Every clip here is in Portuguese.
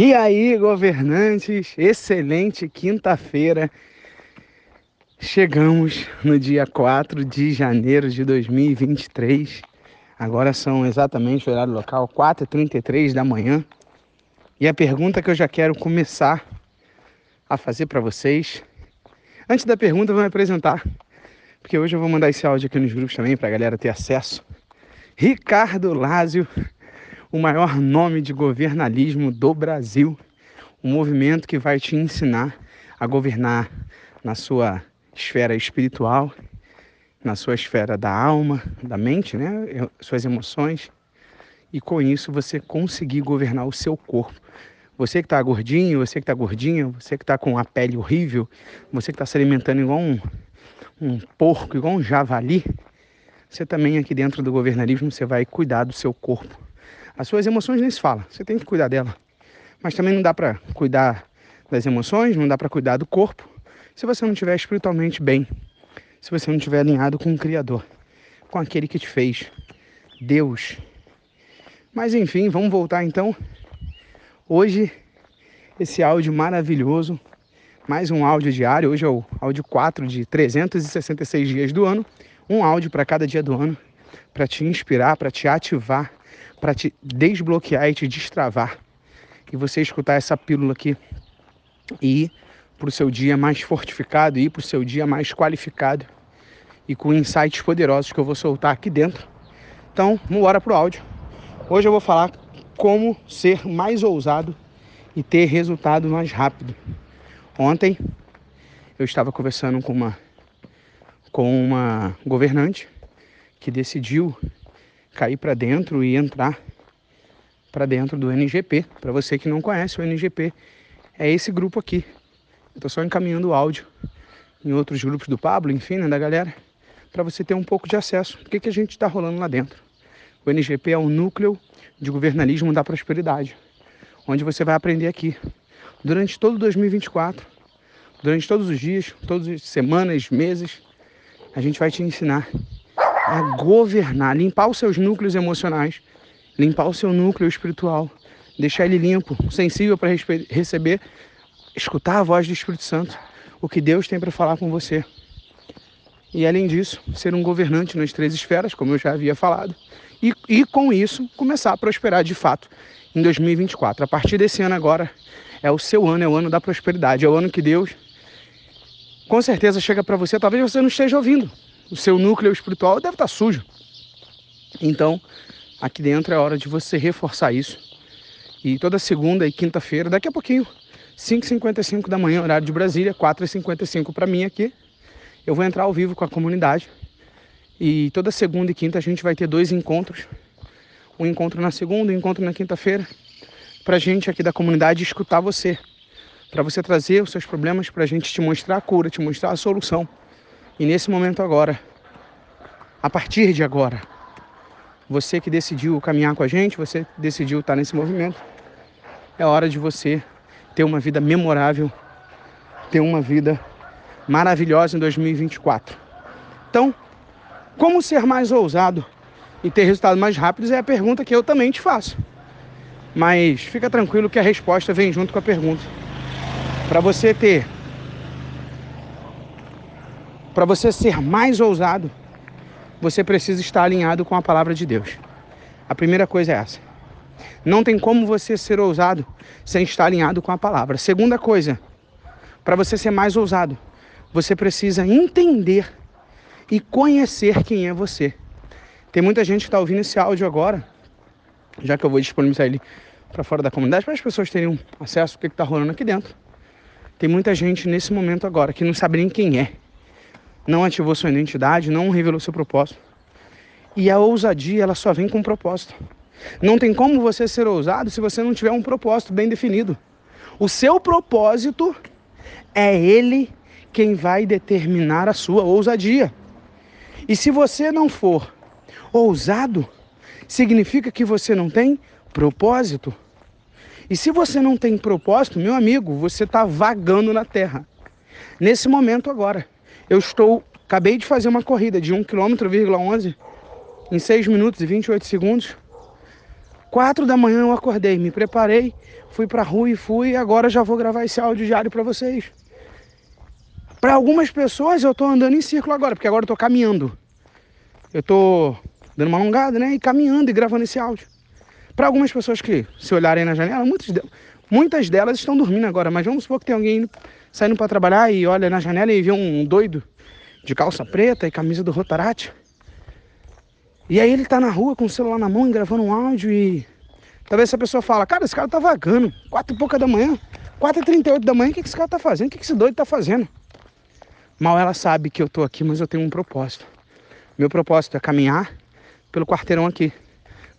E aí, governantes, excelente quinta-feira. Chegamos no dia 4 de janeiro de 2023. Agora são exatamente o horário local, 4h33 da manhã. E a pergunta que eu já quero começar a fazer para vocês. Antes da pergunta, eu vou me apresentar, porque hoje eu vou mandar esse áudio aqui nos grupos também para a galera ter acesso. Ricardo Lázio o maior nome de governalismo do Brasil. Um movimento que vai te ensinar a governar na sua esfera espiritual, na sua esfera da alma, da mente, né? suas emoções. E com isso você conseguir governar o seu corpo. Você que está gordinho, você que está gordinha, você que está com a pele horrível, você que está se alimentando igual um, um porco, igual um javali, você também aqui dentro do governalismo você vai cuidar do seu corpo as suas emoções nem se fala, você tem que cuidar dela. Mas também não dá para cuidar das emoções, não dá para cuidar do corpo, se você não estiver espiritualmente bem, se você não estiver alinhado com o Criador, com aquele que te fez, Deus. Mas enfim, vamos voltar então. Hoje, esse áudio maravilhoso, mais um áudio diário. Hoje é o áudio 4 de 366 dias do ano, um áudio para cada dia do ano, para te inspirar, para te ativar para te desbloquear e te destravar. E você escutar essa pílula aqui e ir para o seu dia mais fortificado, ir para o seu dia mais qualificado e com insights poderosos que eu vou soltar aqui dentro. Então, vamos para o áudio. Hoje eu vou falar como ser mais ousado e ter resultado mais rápido. Ontem eu estava conversando com uma com uma governante que decidiu cair para dentro e entrar para dentro do NGP. Para você que não conhece, o NGP é esse grupo aqui. Eu tô só encaminhando o áudio em outros grupos do Pablo, enfim, né, da galera, para você ter um pouco de acesso. O que, que a gente está rolando lá dentro? O NGP é o núcleo de governalismo da prosperidade, onde você vai aprender aqui durante todo 2024, durante todos os dias, todas as semanas, meses, a gente vai te ensinar a governar, limpar os seus núcleos emocionais, limpar o seu núcleo espiritual, deixar ele limpo, sensível para receber, escutar a voz do Espírito Santo, o que Deus tem para falar com você. E além disso, ser um governante nas três esferas, como eu já havia falado, e, e com isso começar a prosperar de fato em 2024. A partir desse ano agora é o seu ano, é o ano da prosperidade, é o ano que Deus com certeza chega para você, talvez você não esteja ouvindo, o seu núcleo espiritual deve estar sujo. Então, aqui dentro é hora de você reforçar isso. E toda segunda e quinta-feira, daqui a pouquinho, 5h55 da manhã, horário de Brasília, 4h55 para mim aqui, eu vou entrar ao vivo com a comunidade. E toda segunda e quinta a gente vai ter dois encontros. Um encontro na segunda, um encontro na quinta-feira, para gente aqui da comunidade escutar você. Para você trazer os seus problemas, para a gente te mostrar a cura, te mostrar a solução. E nesse momento agora, a partir de agora, você que decidiu caminhar com a gente, você decidiu estar nesse movimento, é hora de você ter uma vida memorável, ter uma vida maravilhosa em 2024. Então, como ser mais ousado e ter resultados mais rápidos é a pergunta que eu também te faço. Mas fica tranquilo que a resposta vem junto com a pergunta. Para você ter para você ser mais ousado, você precisa estar alinhado com a palavra de Deus. A primeira coisa é essa. Não tem como você ser ousado sem estar alinhado com a palavra. Segunda coisa, para você ser mais ousado, você precisa entender e conhecer quem é você. Tem muita gente que está ouvindo esse áudio agora, já que eu vou disponibilizar ele para fora da comunidade, para as pessoas terem acesso ao que está rolando aqui dentro. Tem muita gente nesse momento agora que não sabe nem quem é não ativou sua identidade, não revelou seu propósito. E a ousadia, ela só vem com um propósito. Não tem como você ser ousado se você não tiver um propósito bem definido. O seu propósito é ele quem vai determinar a sua ousadia. E se você não for ousado, significa que você não tem propósito. E se você não tem propósito, meu amigo, você está vagando na terra. Nesse momento agora. Eu estou, acabei de fazer uma corrida de 1 km,11 em 6 minutos e 28 segundos. Quatro da manhã eu acordei, me preparei, fui pra rua e fui, agora já vou gravar esse áudio diário para vocês. Para algumas pessoas eu tô andando em círculo agora, porque agora eu tô caminhando. Eu tô dando uma alongada, né? E caminhando e gravando esse áudio. Para algumas pessoas que, se olharem na janela, muitas, muitas delas estão dormindo agora, mas vamos supor que tem alguém indo, saindo para trabalhar e olha na janela e vê um doido de calça preta e camisa do Rotarate. E aí ele tá na rua com o celular na mão, gravando um áudio e. Talvez essa pessoa fala, cara, esse cara tá vagando. Quatro e pouca da manhã, quatro e trinta e oito da manhã, o que, que esse cara tá fazendo? O que, que esse doido tá fazendo? Mal ela sabe que eu tô aqui, mas eu tenho um propósito. Meu propósito é caminhar pelo quarteirão aqui,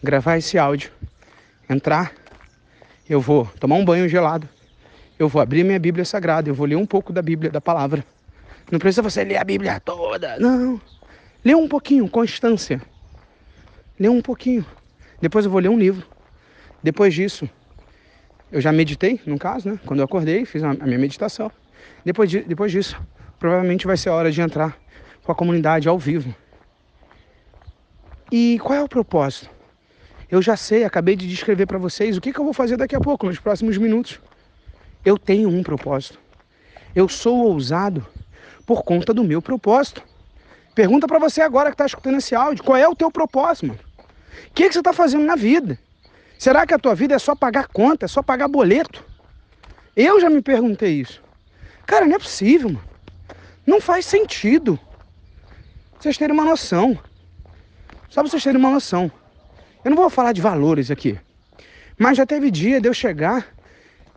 gravar esse áudio, entrar, eu vou tomar um banho gelado, eu vou abrir minha Bíblia Sagrada, eu vou ler um pouco da Bíblia, da palavra. Não precisa você ler a Bíblia toda, não. Lê um pouquinho, constância ler um pouquinho. Depois eu vou ler um livro. Depois disso, eu já meditei, no caso, né? Quando eu acordei, fiz a minha meditação. Depois, de, depois disso, provavelmente vai ser a hora de entrar com a comunidade ao vivo. E qual é o propósito? Eu já sei, acabei de descrever para vocês o que, que eu vou fazer daqui a pouco, nos próximos minutos. Eu tenho um propósito. Eu sou ousado por conta do meu propósito. Pergunta para você agora que está escutando esse áudio, qual é o teu propósito, mano? O que, que você está fazendo na vida? Será que a tua vida é só pagar conta, é só pagar boleto? Eu já me perguntei isso. Cara, não é possível, mano. Não faz sentido. Vocês terem uma noção. Só pra vocês terem uma noção. Eu não vou falar de valores aqui. Mas já teve dia de eu chegar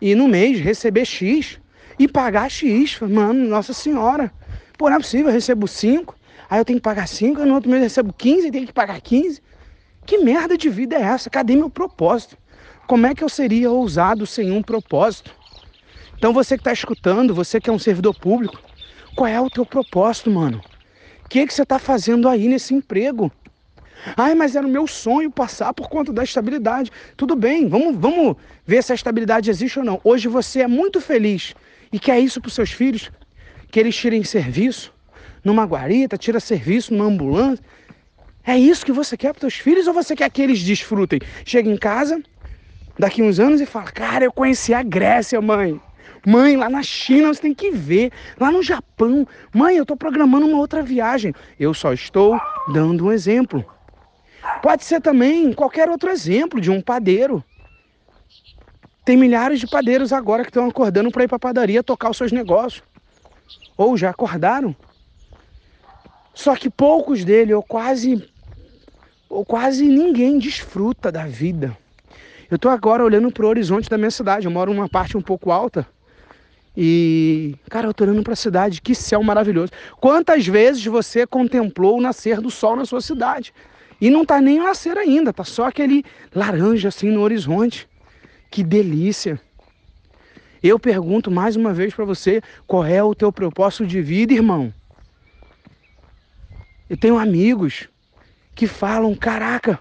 e no mês receber X e pagar X. Mano, nossa senhora. Pô, não é possível, eu recebo 5, aí eu tenho que pagar 5, no outro mês eu recebo 15 e tenho que pagar 15. Que merda de vida é essa? Cadê meu propósito? Como é que eu seria ousado sem um propósito? Então você que está escutando, você que é um servidor público, qual é o teu propósito, mano? O que, que você está fazendo aí nesse emprego? Ai, mas era o meu sonho passar por conta da estabilidade. Tudo bem, vamos, vamos ver se a estabilidade existe ou não. Hoje você é muito feliz e quer isso para os seus filhos, que eles tirem serviço numa guarita, tira serviço numa ambulância, é isso que você quer para seus filhos ou você quer que eles desfrutem? Chega em casa, daqui uns anos e fala: Cara, eu conheci a Grécia, mãe. Mãe, lá na China você tem que ver. Lá no Japão. Mãe, eu estou programando uma outra viagem. Eu só estou dando um exemplo. Pode ser também qualquer outro exemplo de um padeiro. Tem milhares de padeiros agora que estão acordando para ir para a padaria tocar os seus negócios. Ou já acordaram. Só que poucos dele, ou quase ou quase ninguém desfruta da vida. Eu estou agora olhando para o horizonte da minha cidade. Eu moro numa parte um pouco alta. E, cara, eu tô olhando para a cidade. Que céu maravilhoso. Quantas vezes você contemplou o nascer do sol na sua cidade? E não tá nem nascer ainda, tá só aquele laranja assim no horizonte. Que delícia. Eu pergunto mais uma vez para você, qual é o teu propósito de vida, irmão? Eu tenho amigos que falam: caraca,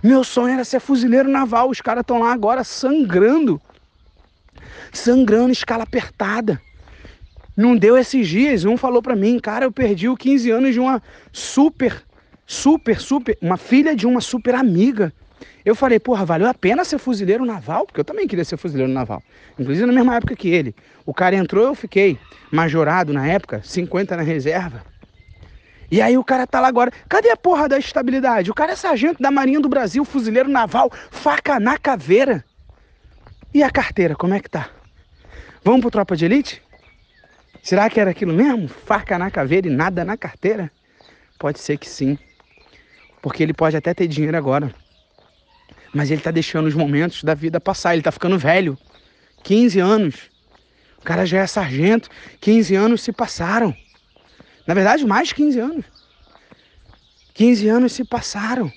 meu sonho era ser fuzileiro naval. Os caras estão lá agora sangrando, sangrando, escala apertada. Não deu esses dias. Um falou para mim, cara, eu perdi os 15 anos de uma super, super, super, uma filha de uma super amiga. Eu falei, porra, valeu a pena ser fuzileiro naval? Porque eu também queria ser fuzileiro naval. Inclusive na mesma época que ele. O cara entrou, eu fiquei majorado na época, 50 na reserva. E aí o cara tá lá agora. Cadê a porra da estabilidade? O cara é sargento da Marinha do Brasil, fuzileiro naval, faca na caveira. E a carteira, como é que tá? Vamos pro tropa de elite? Será que era aquilo mesmo? Faca na caveira e nada na carteira? Pode ser que sim. Porque ele pode até ter dinheiro agora. Mas ele tá deixando os momentos da vida passar. Ele tá ficando velho. 15 anos. O cara já é sargento. 15 anos se passaram. Na verdade, mais de 15 anos. 15 anos se passaram.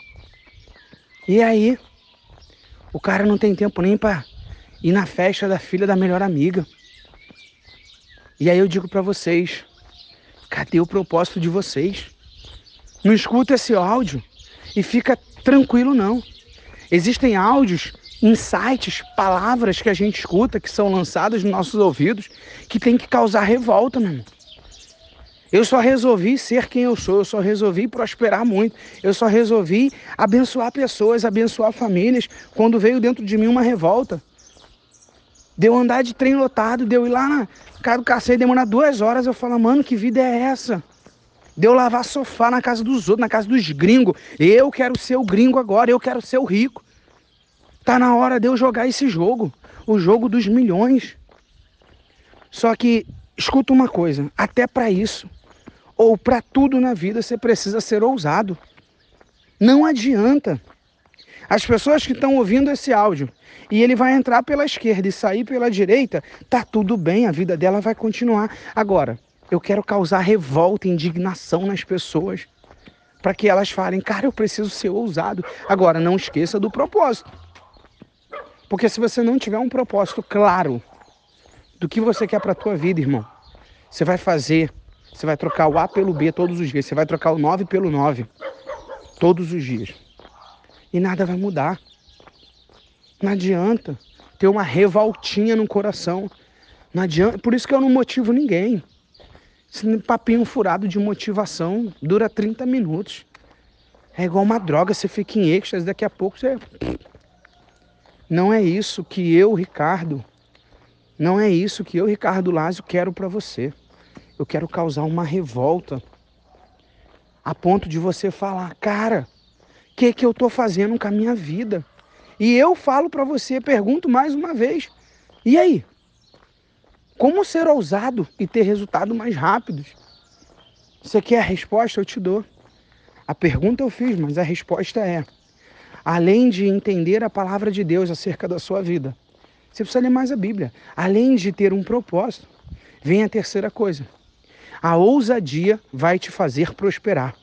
E aí, o cara não tem tempo nem para ir na festa da filha da melhor amiga. E aí eu digo para vocês, cadê o propósito de vocês? Não escuta esse áudio e fica tranquilo não. Existem áudios, insights, palavras que a gente escuta que são lançadas nos nossos ouvidos que tem que causar revolta, meu irmão. Eu só resolvi ser quem eu sou, eu só resolvi prosperar muito, eu só resolvi abençoar pessoas, abençoar famílias, quando veio dentro de mim uma revolta. Deu andar de trem lotado, deu ir lá na casa do cacete, demorar duas horas, eu falo, mano, que vida é essa? Deu lavar sofá na casa dos outros, na casa dos gringos. Eu quero ser o gringo agora, eu quero ser o rico. Tá na hora de eu jogar esse jogo, o jogo dos milhões. Só que escuta uma coisa, até para isso, ou para tudo na vida, você precisa ser ousado. Não adianta. As pessoas que estão ouvindo esse áudio e ele vai entrar pela esquerda e sair pela direita, tá tudo bem, a vida dela vai continuar. Agora, eu quero causar revolta, indignação nas pessoas, para que elas falem, cara, eu preciso ser ousado. Agora, não esqueça do propósito. Porque se você não tiver um propósito claro do que você quer para a tua vida, irmão, você vai fazer, você vai trocar o A pelo B todos os dias, você vai trocar o 9 pelo 9 todos os dias. E nada vai mudar. Não adianta ter uma revoltinha no coração. Não adianta, por isso que eu não motivo ninguém. Esse papinho furado de motivação dura 30 minutos. É igual uma droga, você fica em êxtase, daqui a pouco você. Não é isso que eu, Ricardo, não é isso que eu, Ricardo Lázio, quero para você. Eu quero causar uma revolta a ponto de você falar, cara, o que que eu tô fazendo com a minha vida? E eu falo para você, pergunto mais uma vez. E aí? Como ser ousado e ter resultados mais rápidos? Você quer a resposta? Eu te dou. A pergunta eu fiz, mas a resposta é: além de entender a palavra de Deus acerca da sua vida, você precisa ler mais a Bíblia. Além de ter um propósito, vem a terceira coisa. A ousadia vai te fazer prosperar.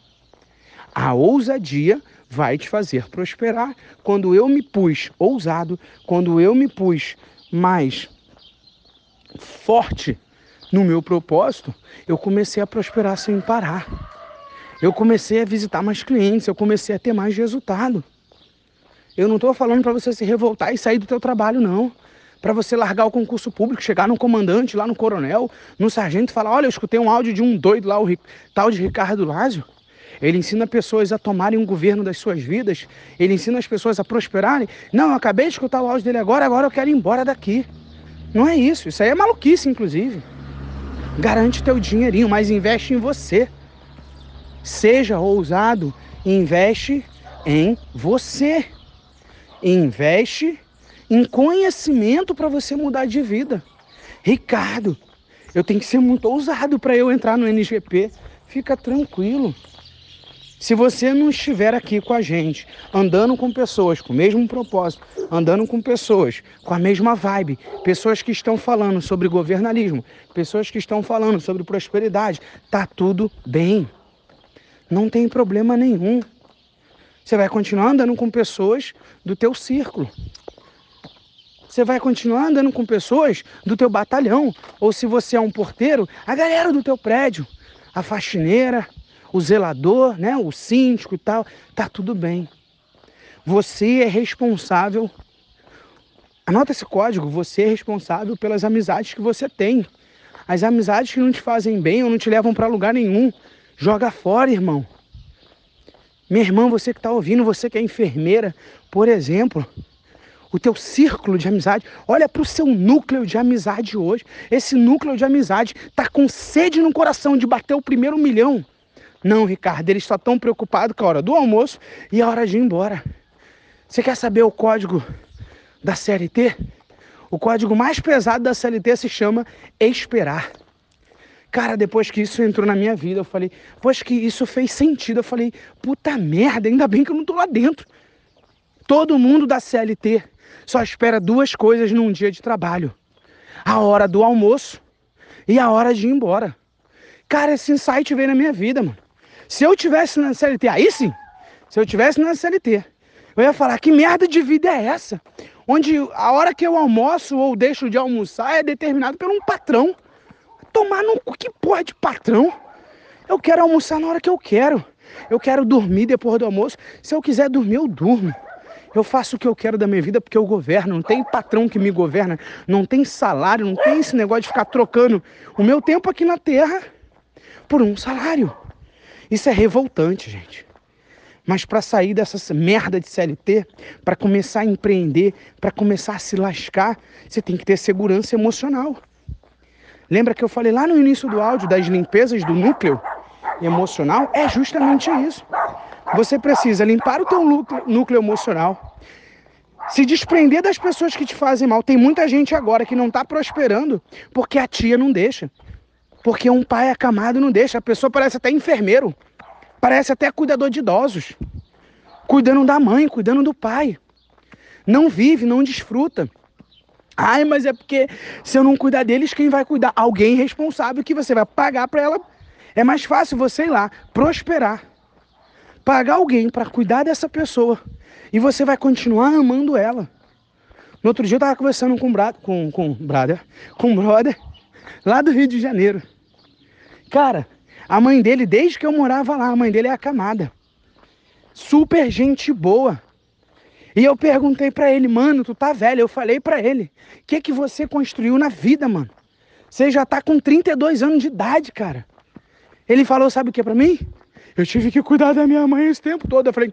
A ousadia vai te fazer prosperar. Quando eu me pus ousado, quando eu me pus mais forte no meu propósito, eu comecei a prosperar sem parar. Eu comecei a visitar mais clientes, eu comecei a ter mais resultado. Eu não estou falando para você se revoltar e sair do teu trabalho, não. Para você largar o concurso público, chegar no comandante, lá no coronel, no sargento e falar, olha, eu escutei um áudio de um doido lá, o tal de Ricardo Lázio. Ele ensina pessoas a tomarem um governo das suas vidas. Ele ensina as pessoas a prosperarem. Não, eu acabei de escutar o áudio dele agora, agora eu quero ir embora daqui. Não é isso, isso aí é maluquice, inclusive. Garante teu dinheirinho, mas investe em você. Seja ousado, investe em você. Investe em conhecimento para você mudar de vida. Ricardo, eu tenho que ser muito ousado para eu entrar no NGP. Fica tranquilo. Se você não estiver aqui com a gente, andando com pessoas com o mesmo propósito, andando com pessoas com a mesma vibe, pessoas que estão falando sobre governalismo, pessoas que estão falando sobre prosperidade, tá tudo bem. Não tem problema nenhum. Você vai continuar andando com pessoas do teu círculo. Você vai continuar andando com pessoas do teu batalhão, ou se você é um porteiro, a galera do teu prédio, a faxineira, o zelador, né, o síndico e tal, tá tudo bem. Você é responsável. Anota esse código, você é responsável pelas amizades que você tem. As amizades que não te fazem bem ou não te levam para lugar nenhum, joga fora, irmão. Minha irmã, você que está ouvindo, você que é enfermeira, por exemplo, o teu círculo de amizade, olha para o seu núcleo de amizade hoje. Esse núcleo de amizade está com sede no coração de bater o primeiro milhão. Não, Ricardo, eles só estão preocupados com a hora do almoço e a hora de ir embora. Você quer saber o código da CLT? O código mais pesado da CLT se chama esperar. Cara, depois que isso entrou na minha vida, eu falei, depois que isso fez sentido, eu falei, puta merda, ainda bem que eu não tô lá dentro. Todo mundo da CLT só espera duas coisas num dia de trabalho: a hora do almoço e a hora de ir embora. Cara, esse insight veio na minha vida, mano. Se eu tivesse na CLT, aí sim, se eu tivesse na CLT, eu ia falar: que merda de vida é essa? Onde a hora que eu almoço ou deixo de almoçar é determinado por um patrão. Tomar no que porra de patrão? Eu quero almoçar na hora que eu quero. Eu quero dormir depois do almoço. Se eu quiser dormir, eu durmo. Eu faço o que eu quero da minha vida porque eu governo. Não tem patrão que me governa. Não tem salário. Não tem esse negócio de ficar trocando o meu tempo aqui na terra por um salário. Isso é revoltante, gente. Mas para sair dessa merda de CLT, para começar a empreender, para começar a se lascar, você tem que ter segurança emocional. Lembra que eu falei lá no início do áudio das limpezas do núcleo emocional? É justamente isso. Você precisa limpar o teu núcleo, núcleo emocional, se desprender das pessoas que te fazem mal. Tem muita gente agora que não está prosperando porque a tia não deixa. Porque um pai acamado não deixa. A pessoa parece até enfermeiro. Parece até cuidador de idosos. Cuidando da mãe, cuidando do pai. Não vive, não desfruta. Ai, mas é porque se eu não cuidar deles, quem vai cuidar? Alguém responsável que você vai pagar para ela. É mais fácil você ir lá, prosperar. Pagar alguém para cuidar dessa pessoa. E você vai continuar amando ela. No outro dia eu tava conversando com um com, com, brother, com um brother lá do Rio de Janeiro. Cara, a mãe dele, desde que eu morava lá, a mãe dele é acamada. Super gente boa. E eu perguntei para ele, mano, tu tá velho. Eu falei para ele, o que que você construiu na vida, mano? Você já tá com 32 anos de idade, cara. Ele falou, sabe o que para mim? Eu tive que cuidar da minha mãe esse tempo todo. Eu falei,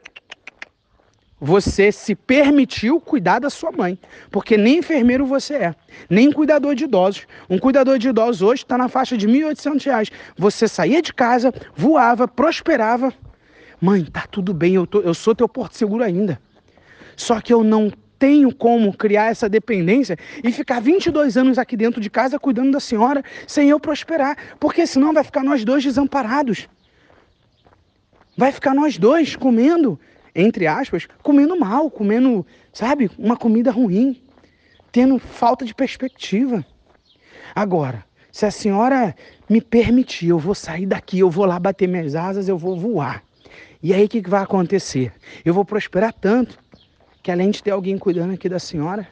você se permitiu cuidar da sua mãe, porque nem enfermeiro você é, nem cuidador de idosos. Um cuidador de idosos hoje está na faixa de R$ 1.800. Você saía de casa, voava, prosperava. Mãe, tá tudo bem, eu, tô, eu sou teu porto seguro ainda. Só que eu não tenho como criar essa dependência e ficar 22 anos aqui dentro de casa cuidando da senhora sem eu prosperar, porque senão vai ficar nós dois desamparados. Vai ficar nós dois comendo entre aspas, comendo mal, comendo, sabe, uma comida ruim, tendo falta de perspectiva. Agora, se a senhora me permitir, eu vou sair daqui, eu vou lá bater minhas asas, eu vou voar. E aí o que, vai acontecer? Eu vou prosperar tanto que além de ter alguém cuidando aqui da senhora,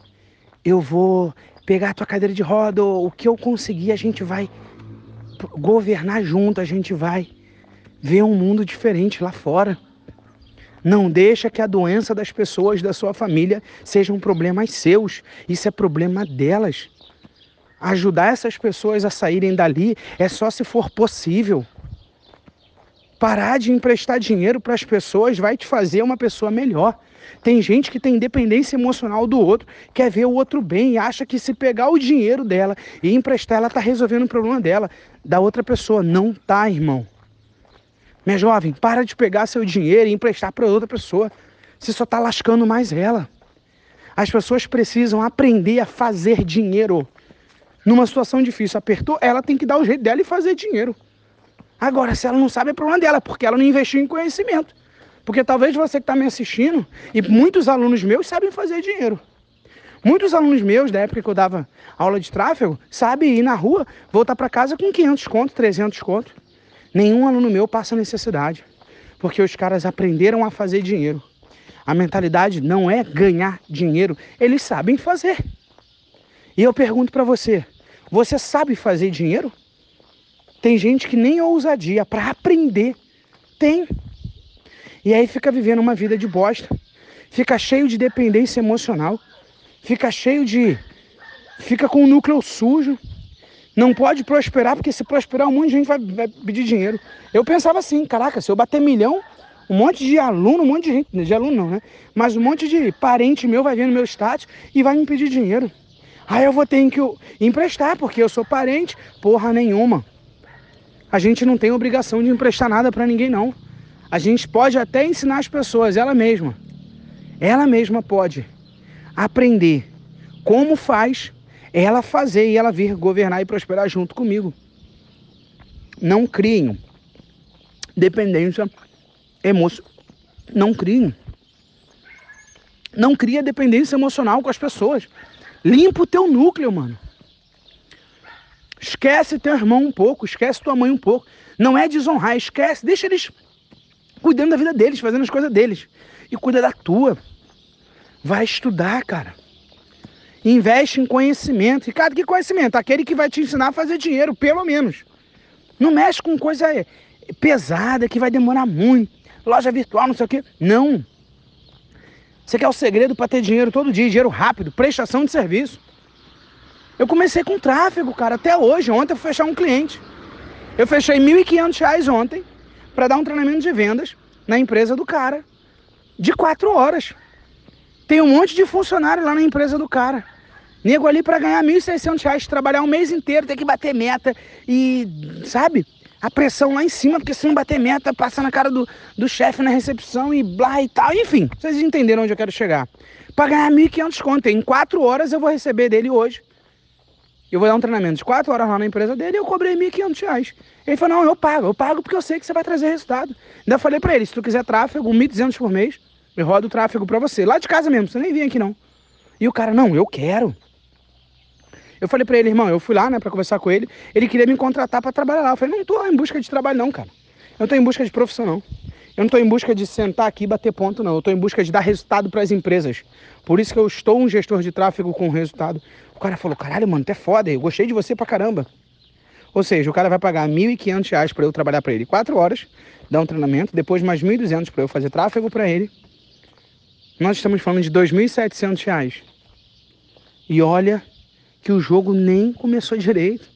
eu vou pegar a tua cadeira de roda, o que eu conseguir, a gente vai governar junto, a gente vai ver um mundo diferente lá fora. Não deixa que a doença das pessoas da sua família sejam problemas seus. Isso é problema delas. Ajudar essas pessoas a saírem dali é só se for possível. Parar de emprestar dinheiro para as pessoas vai te fazer uma pessoa melhor. Tem gente que tem dependência emocional do outro, quer ver o outro bem e acha que se pegar o dinheiro dela e emprestar, ela está resolvendo o problema dela, da outra pessoa. Não tá, irmão. Minha jovem, para de pegar seu dinheiro e emprestar para outra pessoa. Você só está lascando mais ela. As pessoas precisam aprender a fazer dinheiro. Numa situação difícil, apertou, ela tem que dar o jeito dela e fazer dinheiro. Agora, se ela não sabe, é problema dela, porque ela não investiu em conhecimento. Porque talvez você que está me assistindo, e muitos alunos meus sabem fazer dinheiro. Muitos alunos meus, da época que eu dava aula de tráfego, sabem ir na rua, voltar para casa com 500 conto, 300 conto. Nenhum aluno meu passa necessidade, porque os caras aprenderam a fazer dinheiro. A mentalidade não é ganhar dinheiro, eles sabem fazer. E eu pergunto para você, você sabe fazer dinheiro? Tem gente que nem ousadia para aprender tem. E aí fica vivendo uma vida de bosta, fica cheio de dependência emocional, fica cheio de fica com o núcleo sujo, não pode prosperar, porque se prosperar, um monte de gente vai, vai pedir dinheiro. Eu pensava assim, caraca, se eu bater milhão, um monte de aluno, um monte de gente, de aluno não, né? Mas um monte de parente meu vai vir no meu status e vai me pedir dinheiro. Aí eu vou ter que emprestar, porque eu sou parente, porra nenhuma. A gente não tem obrigação de emprestar nada para ninguém, não. A gente pode até ensinar as pessoas, ela mesma. Ela mesma pode aprender como faz ela fazer e ela vir governar e prosperar junto comigo. Não criem dependência emocional. Não criem. Não cria dependência emocional com as pessoas. Limpa o teu núcleo, mano. Esquece teu irmão um pouco, esquece tua mãe um pouco. Não é desonrar, esquece, deixa eles cuidando da vida deles, fazendo as coisas deles. E cuida da tua. Vai estudar, cara. Investe em conhecimento. Ricardo, que conhecimento? Aquele que vai te ensinar a fazer dinheiro, pelo menos. Não mexe com coisa pesada que vai demorar muito. Loja virtual, não sei o quê. Não. Você quer o segredo para ter dinheiro todo dia, dinheiro rápido, prestação de serviço. Eu comecei com tráfego, cara, até hoje. Ontem eu fui fechar um cliente. Eu fechei R$ 1.500 ontem para dar um treinamento de vendas na empresa do cara. De quatro horas. Tem um monte de funcionário lá na empresa do cara. Nego ali para ganhar R$ 1.600, trabalhar um mês inteiro, ter que bater meta e, sabe? A pressão lá em cima, porque se não bater meta, passa na cara do, do chefe na recepção e blá e tal. Enfim, vocês entenderam onde eu quero chegar. Para ganhar 1.500 conto. Em quatro horas eu vou receber dele hoje. Eu vou dar um treinamento de quatro horas lá na empresa dele e eu cobrei 1.500 reais. Ele falou, não, eu pago. Eu pago porque eu sei que você vai trazer resultado. Ainda falei para ele, se tu quiser tráfego, 1.200 por mês, eu rodo o tráfego para você. Lá de casa mesmo, você nem vem aqui não. E o cara, não, eu quero. Eu falei para ele, irmão, eu fui lá, né, para conversar com ele. Ele queria me contratar para trabalhar lá. Eu falei, não tô em busca de trabalho não, cara. Eu tô em busca de profissão não. Eu não estou em busca de sentar aqui e bater ponto, não. Eu estou em busca de dar resultado para as empresas. Por isso que eu estou um gestor de tráfego com resultado. O cara falou, caralho, mano, tu é foda, eu gostei de você pra caramba. Ou seja, o cara vai pagar R$ 1.500 para eu trabalhar para ele 4 horas, dar um treinamento, depois mais R$ 1.200 para eu fazer tráfego para ele. Nós estamos falando de R$ 2.700. E olha que o jogo nem começou direito.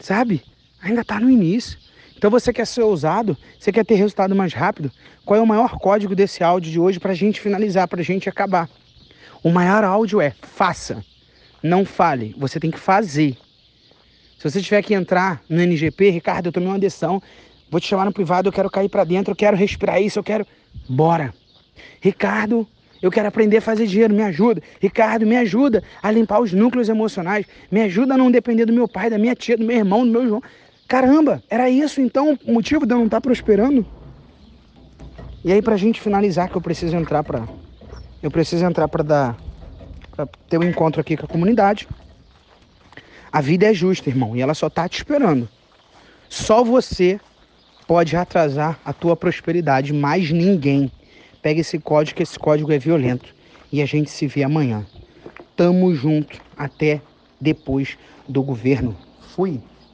Sabe? Ainda está no início. Então você quer ser ousado? Você quer ter resultado mais rápido? Qual é o maior código desse áudio de hoje para a gente finalizar, para a gente acabar? O maior áudio é faça, não fale. Você tem que fazer. Se você tiver que entrar no NGP, Ricardo, eu tomei uma decisão, vou te chamar no privado, eu quero cair para dentro, eu quero respirar isso, eu quero. Bora. Ricardo, eu quero aprender a fazer dinheiro, me ajuda. Ricardo, me ajuda a limpar os núcleos emocionais. Me ajuda a não depender do meu pai, da minha tia, do meu irmão, do meu João. Caramba, era isso então o motivo de eu não estar prosperando? E aí pra gente finalizar que eu preciso entrar para eu preciso entrar para dar para ter um encontro aqui com a comunidade. A vida é justa, irmão, e ela só tá te esperando. Só você pode atrasar a tua prosperidade, mais ninguém. Pega esse código, que esse código é violento. E a gente se vê amanhã. Tamo junto até depois do governo. Fui.